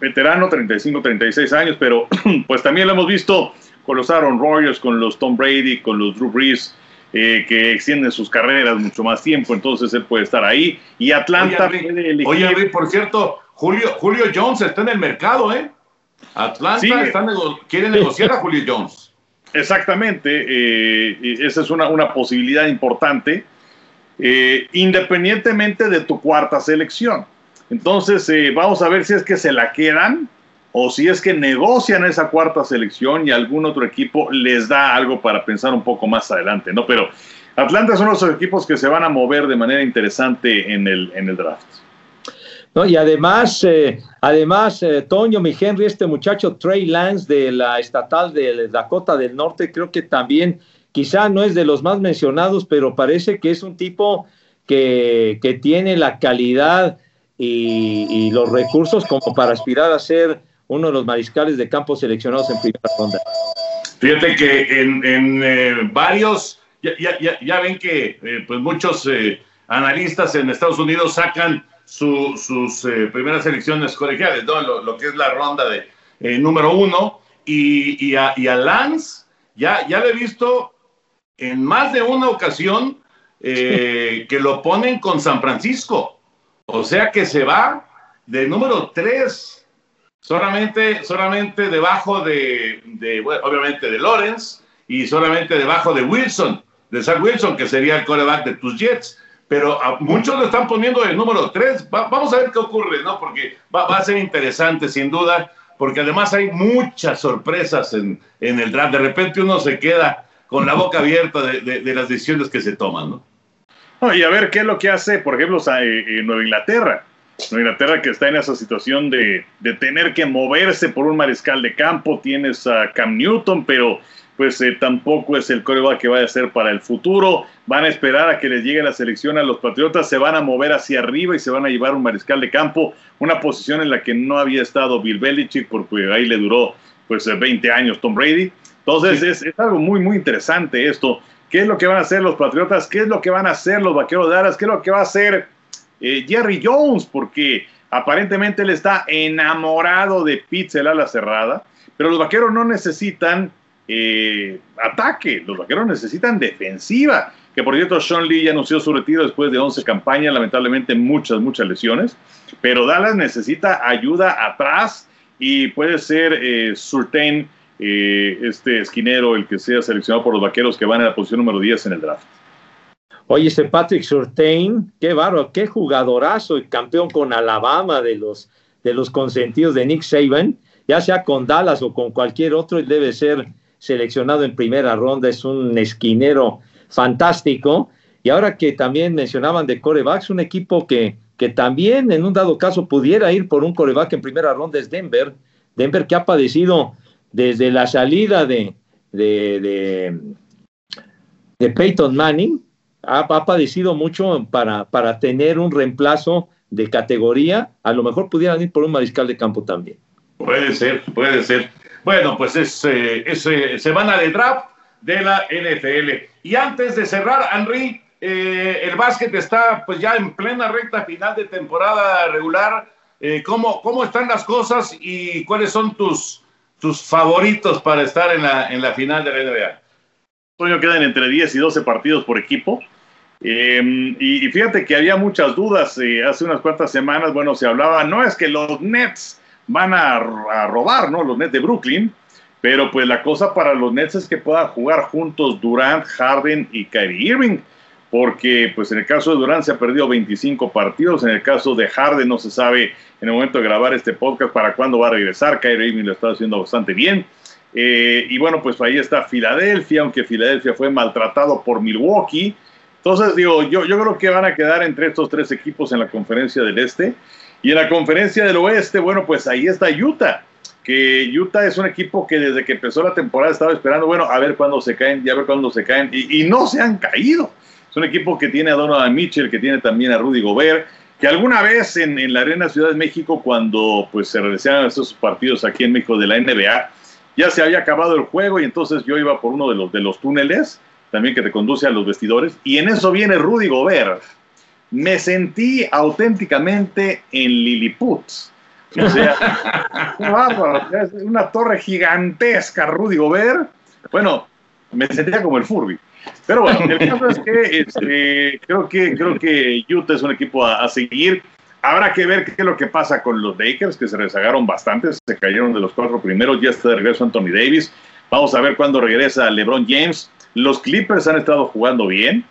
veterano, 35, 36 años, pero pues también lo hemos visto con los Aaron Rodgers, con los Tom Brady, con los Drew Brees, eh, que extienden sus carreras mucho más tiempo, entonces él puede estar ahí. Y Atlanta Oye, puede elegir- oye, Rick, por cierto, Julio, Julio Jones está en el mercado, ¿eh? Atlanta Sí. está nego- quiere negociar a Julio Jones. Exactamente, eh, esa es una, una posibilidad importante, eh, independientemente de tu cuarta selección. Entonces, vamos a ver si es que se la quedan o si es que negocian esa cuarta selección y algún otro equipo les da algo para pensar un poco más adelante, ¿no? Pero Atlanta de esos equipos que se van a mover de manera interesante en el, en el draft. ¿no? Y además, eh, además, eh, Toño, mi Henry, este muchacho Trey Lance de la estatal de Dakota del Norte, creo que también, quizá no es de los más mencionados, pero parece que es un tipo que, que tiene la calidad y, y los recursos como para aspirar a ser uno de los mariscales de campo seleccionados en primera ronda. Fíjate que en, en, eh, varios, ya, ya- ya- ya ven que eh, pues muchos eh, analistas en Estados Unidos sacan su- sus eh, primeras elecciones colegiales, ¿no? lo, lo que es la ronda de número uno, y, y a, y a Lance ya, ya lo he visto en más de una ocasión que lo ponen con San Francisco, o sea que se va de número tres solamente, solamente debajo de, obviamente de Lawrence y solamente debajo de Wilson, de Zach Wilson, que sería el coreback de tus Jets. Pero muchos lo están poniendo de número 3. vamos a ver qué ocurre, ¿no? Porque va, a ser interesante, sin duda, porque además hay muchas sorpresas en, el draft. De repente uno se queda con la boca abierta de, las decisiones que se toman, ¿no? Y a ver qué es lo que hace, por ejemplo, Nueva Inglaterra. Inglaterra que está en esa situación de, de tener que moverse por un mariscal de campo. Tienes a Cam Newton, pero pues eh, tampoco es el coreback que vaya a ser para el futuro. Van a esperar a que les llegue la selección a los Patriotas, se van a mover hacia arriba y se van a llevar un mariscal de campo, una posición en la que no había estado Bill Belichick, porque ahí le duró pues eh, 20 años Tom Brady. Entonces es, es algo muy, muy interesante esto. ¿Qué es lo que van a hacer los Patriotas? ¿Qué es lo que van a hacer los Vaqueros de Dallas? ¿Qué es lo que va a hacer eh, Jerry Jones? Porque aparentemente él está enamorado de Pitts, el ala cerrada, pero los Vaqueros no necesitan eh, ataque, los Vaqueros necesitan defensiva. Que por cierto, Sean Lee ya anunció su retiro después de 11 campañas, lamentablemente muchas, muchas lesiones. Pero Dallas necesita ayuda atrás y puede ser eh, Surtain, eh, este esquinero, el que sea seleccionado por los vaqueros que van en la posición número 10 en el draft. Oye, este Patrick Surtain, qué bárbaro, qué jugadorazo y campeón con Alabama de los, de los consentidos de Nick Saban. ya sea con Dallas o con cualquier otro, él debe ser seleccionado en primera ronda, es un esquinero fantástico. Y ahora que también mencionaban de corebacks, un equipo que, que también en un dado caso pudiera ir por un coreback en primera ronda es Denver. Denver que ha padecido desde la salida de, de Peyton Manning, ha, ha, padecido mucho para, para tener un reemplazo de categoría. A lo mejor pudieran ir por un mariscal de campo también. Puede ser, puede ser. Bueno, pues es, eh, es eh, semana de draft de la NFL. Y antes de cerrar, Henry, eh, el básquet está pues ya en plena recta final de temporada regular. Eh, ¿cómo, ¿Cómo están las cosas y cuáles son tus, tus favoritos para estar en la, en la final de la NBA? Toño, quedan entre 10 y 12 partidos por equipo. Eh, y, fíjate que había muchas dudas eh, hace unas cuantas semanas. Bueno, se hablaba, no es que los Nets van a, a, robar, ¿no? Los Nets de Brooklyn. Pero pues la cosa para los Nets es que puedan jugar juntos Durant, Harden y Kyrie Irving. Porque pues en el caso de Durant se ha perdido 25 partidos. En el caso de Harden no se sabe en el momento de grabar este podcast para cuándo va a regresar. Kyrie Irving lo está haciendo bastante bien. Eh, y bueno, pues ahí está Filadelfia, aunque Filadelfia fue maltratado por Milwaukee. Entonces, digo, yo, yo creo que van a quedar entre estos tres equipos en la conferencia del Este. Y en la conferencia del Oeste, bueno, pues ahí está Utah, que Utah es un equipo que desde que empezó la temporada estaba esperando, bueno, a ver cuándo se caen, ya ver cuándo se caen, y, y no se han caído. Es un equipo que tiene a Donovan Mitchell, que tiene también a Rudy Gobert, que alguna vez en, en la Arena Ciudad de México, cuando pues se realizaban esos partidos aquí en México de la NBA, ya se había acabado el juego y entonces yo iba por uno de los, de los túneles, también que te conduce a los vestidores, y en eso viene Rudy Gobert. Me sentí auténticamente en Lilliput. O sea, es una torre gigantesca, Rudy Gobert. Bueno, me sentía como el Furby. Pero bueno, el caso es que este, creo que creo que Utah es un equipo a, a, seguir. Habrá que ver qué es lo que pasa con los Lakers, que se rezagaron bastante, se cayeron de los cuatro primeros, ya está de regreso Anthony Davis. Vamos a ver cuándo regresa LeBron James. Los Clippers han estado jugando bien.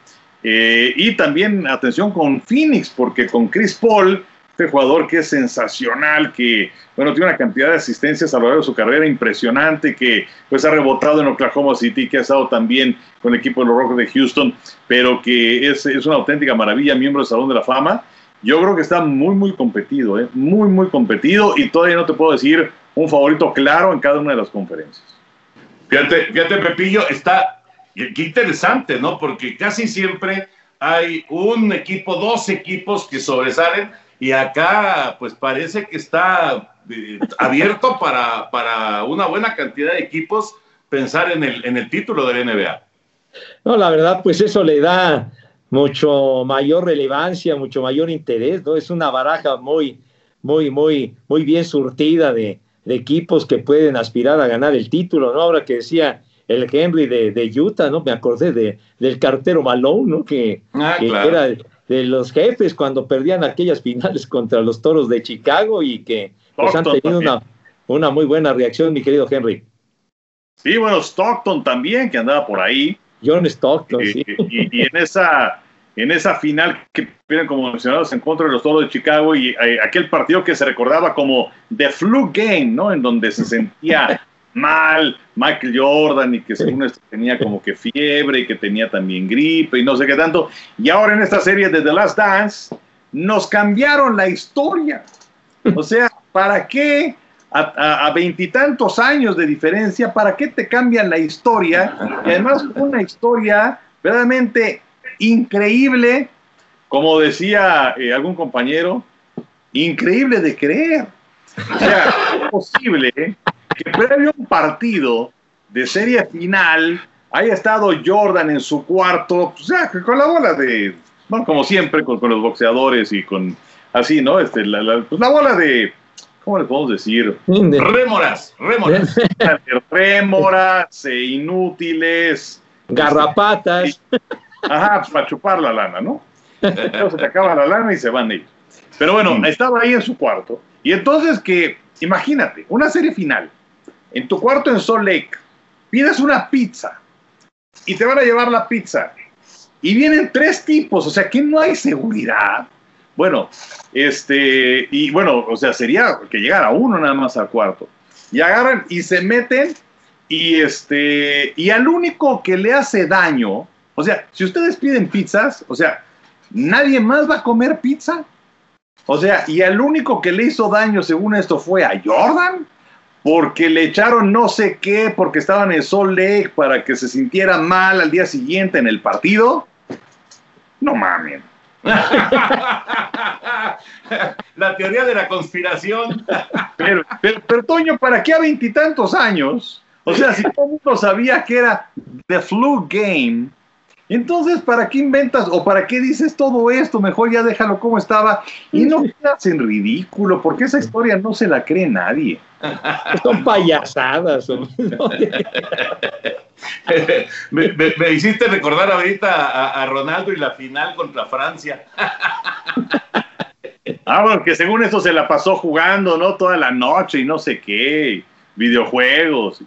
Eh, y también atención con Phoenix, porque con Chris Paul, este jugador que es sensacional, que bueno, tiene una cantidad de asistencias a lo largo de su carrera impresionante, que pues ha rebotado en Oklahoma City, que ha estado también con el equipo de los Rojos de Houston, pero que es, es una auténtica maravilla, miembro del Salón de la Fama. Yo creo que está muy, muy competido, ¿eh? muy, muy competido, y todavía no te puedo decir un favorito claro en cada una de las conferencias. Fíjate, fíjate Pepillo, está Qué interesante, ¿no? Porque casi siempre hay un equipo, dos equipos que sobresalen y acá pues parece que está eh, abierto para, para una buena cantidad de equipos pensar en el, en el título de la NBA. No, la verdad pues eso le da mucho mayor relevancia, mucho mayor interés, ¿no? Es una baraja muy, muy, muy, muy bien surtida de, de equipos que pueden aspirar a ganar el título, ¿no? Ahora que decía el Henry de, de, Utah, ¿no? Me acordé de, del cartero Malone, ¿no? Que, ah, que claro. era de los jefes cuando perdían aquellas finales contra los toros de Chicago y que pues, han tenido una, una muy buena reacción, mi querido Henry. Sí, bueno, Stockton también, que andaba por ahí. John Stockton, y, sí. y, y en esa en esa final que vienen como mencionados en contra de los Toros de Chicago y eh, aquel partido que se recordaba como The Flu Game, ¿no? En donde se sentía mal Michael Jordan y que según esto tenía como que fiebre y que tenía también gripe y no sé qué tanto. Y ahora en esta serie de The Last Dance nos cambiaron la historia. O sea, ¿para qué a veintitantos años de diferencia, para qué te cambian la historia? Y además una historia verdaderamente increíble, como decía eh, algún compañero, increíble de creer. O sea, es posible que previo a un partido de serie final haya estado Jordan en su cuarto, o sea, con la bola de, bueno, como siempre, con, con los boxeadores y con así, ¿no? Este, la, la, pues la bola de, ¿cómo le podemos decir? Rémoras, rémoras. rémoras, e inútiles. Garrapatas. Ajá, pues para chupar la lana, ¿no? Entonces se te acaba la lana y se van ellos. Pero bueno, estaba ahí en su cuarto. Y entonces que, imagínate, una serie final. En tu cuarto en Salt Lake, pides una pizza y te van a llevar la pizza. Y vienen tres tipos, o sea que no hay seguridad. Bueno, este, y bueno, o sea, sería que llegara uno nada más al cuarto. y agarran y se meten y este y al único que le hace daño, o sea, si ustedes piden pizzas, o sea, nadie más va a comer pizza. O sea, y al único que le hizo daño según esto fue a Jordan porque le echaron no sé qué, porque estaban en Salt Lake para que se sintiera mal al día siguiente en el partido. No mames. la teoría de la conspiración. pero, pero, pero, Toño, ¿para qué a veintitantos años? O sea, si todo el mundo sabía que era The Flu Game, entonces, ¿para qué inventas o para qué dices todo esto? Mejor ya déjalo como estaba y no quedas en ridículo, porque esa historia no se la cree nadie. Son payasadas. me, me, me, hiciste recordar ahorita a, a, Ronaldo y la final contra Francia. ah, porque según eso se la pasó jugando, ¿no? Toda la noche y no sé qué, videojuegos.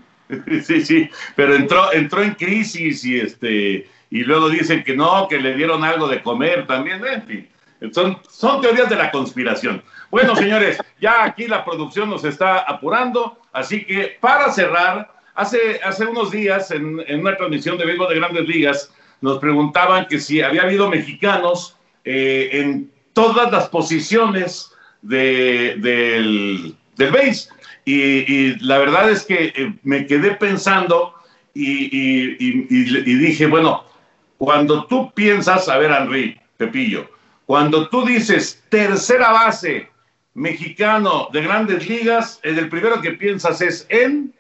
Sí, sí, pero entró, entró en crisis y este y luego dicen que no, que le dieron algo de comer también, en fin. Son, son teorías de la conspiración. Bueno, señores, ya aquí la producción nos está apurando, así que para cerrar, hace, hace unos días en, una transmisión de béisbol de grandes ligas, nos preguntaban que si había habido mexicanos eh, en todas las posiciones de, del, del base. Y, la verdad es que eh, me quedé pensando y, y, dije, bueno, cuando tú piensas, a ver, Henry, Pepillo, cuando tú dices tercera base mexicano de grandes ligas, el primero que piensas es en.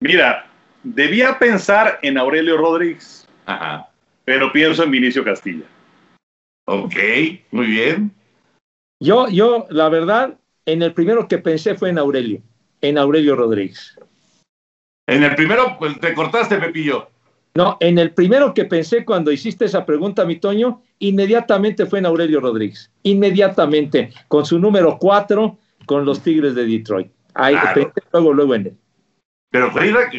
Mira, debía pensar en Aurelio Rodríguez, Ajá. pero pienso en Vinicio Castilla. Ok, muy bien. Yo, yo, la verdad, en el primero que pensé fue en Aurelio, en Aurelio Rodríguez. En el primero, pues te cortaste, Pepillo. No, en el primero que pensé cuando hiciste esa pregunta, mi Toño, inmediatamente fue en Aurelio Rodríguez. Inmediatamente, con su número cuatro, con los Tigres de Detroit. Ahí Claro. luego, luego en él. Pero Freira,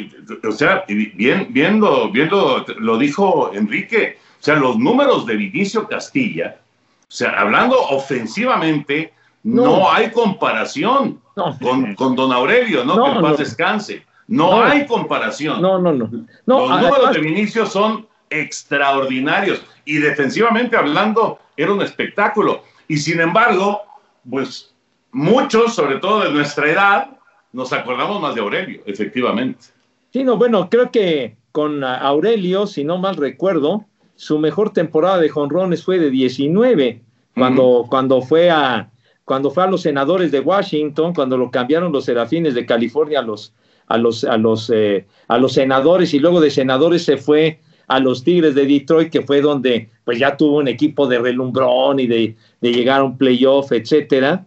o sea, bien, viendo, viendo, lo dijo Enrique, o sea, los números de Vinicio Castilla, o sea, hablando ofensivamente, no, No. hay comparación No. con, con don Aurelio, ¿no? No, que en paz descanse. No, hay comparación. No, no, no. Los además- números de Vinicio son extraordinarios y defensivamente hablando era un espectáculo. Y sin embargo, pues muchos, sobre todo de nuestra edad, nos acordamos más de Aurelio, efectivamente. Sí, no, bueno, creo que con Aurelio, si no mal recuerdo, su mejor temporada de jonrones fue de 19, cuando, cuando, fue a, cuando fue a los senadores de Washington, cuando lo cambiaron los serafines de California a los, a los, a los, eh, a los senadores y luego de senadores se fue a los Tigres de Detroit, que fue donde pues ya tuvo un equipo de relumbrón y de, llegar a un playoff, etcétera.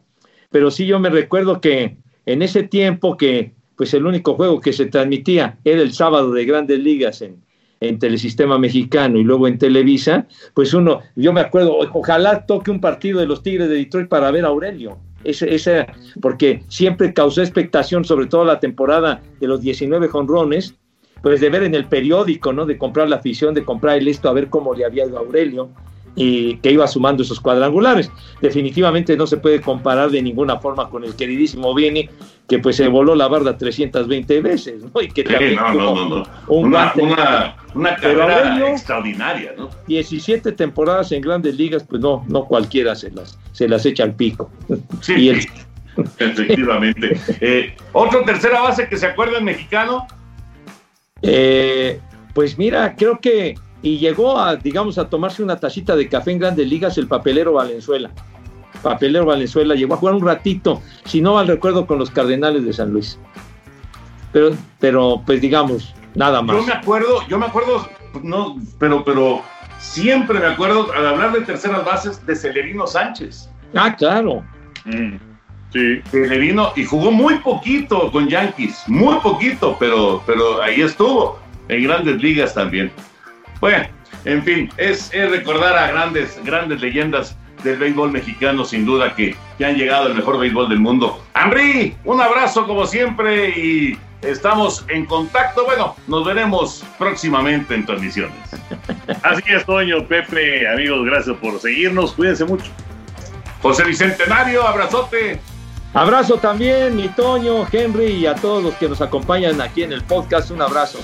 Pero sí yo me recuerdo que en ese tiempo que pues el único juego que se transmitía era el sábado de grandes ligas en, en Telesistema Mexicano y luego en Televisa, pues uno, yo me acuerdo, ojalá toque un partido de los Tigres de Detroit para ver a Aurelio. Ese, ese, porque siempre causó expectación, sobre todo la temporada de los 19 jonrones, pues de ver en el periódico, ¿no? De comprar la afición, de comprar el esto, a ver cómo le había ido a Aurelio y que iba sumando esos cuadrangulares. Definitivamente no se puede comparar de ninguna forma con el queridísimo Vini, que pues se voló la barda 320 veces, ¿no? Y que Sí, también no, no, tuvo no, no. un Una, carrera Aurelio- extraordinaria, ¿no? 17 temporadas en grandes ligas, pues no, no cualquiera se las, se las echa al pico. Sí, Y el- efectivamente. Eh, otro tercera base que se acuerda en mexicano, Eh, pues mira, creo que y llegó a, digamos, a tomarse una tacita de café en Grandes Ligas el papelero Valenzuela. Papelero Valenzuela llegó a jugar un ratito, si no mal recuerdo, con los Cardenales de San Luis. Pero, pero pues digamos, nada más. yo me acuerdo, yo me acuerdo, no, pero, pero siempre me acuerdo al hablar de terceras bases de Celerino Sánchez. Ah, claro. Sí. Celerino, y jugó muy poquito con Yankees, muy poquito, pero, pero ahí estuvo, en grandes ligas también. Bueno, en fin, es, es recordar a grandes, grandes leyendas del béisbol mexicano, sin duda, que, que han llegado al mejor béisbol del mundo. Henry, un abrazo como siempre y estamos en contacto. Bueno, nos veremos próximamente en transmisiones. Así es, Toño, Pepe, amigos, gracias por seguirnos. Cuídense mucho. José Bicentenario, abrazote. Abrazo también, mi Toño, Henry y a todos los que nos acompañan aquí en el podcast. Un abrazo.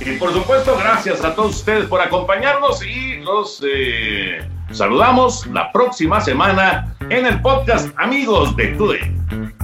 Y por supuesto, gracias a todos ustedes por acompañarnos y los eh, saludamos la próxima semana en el podcast Amigos de Today.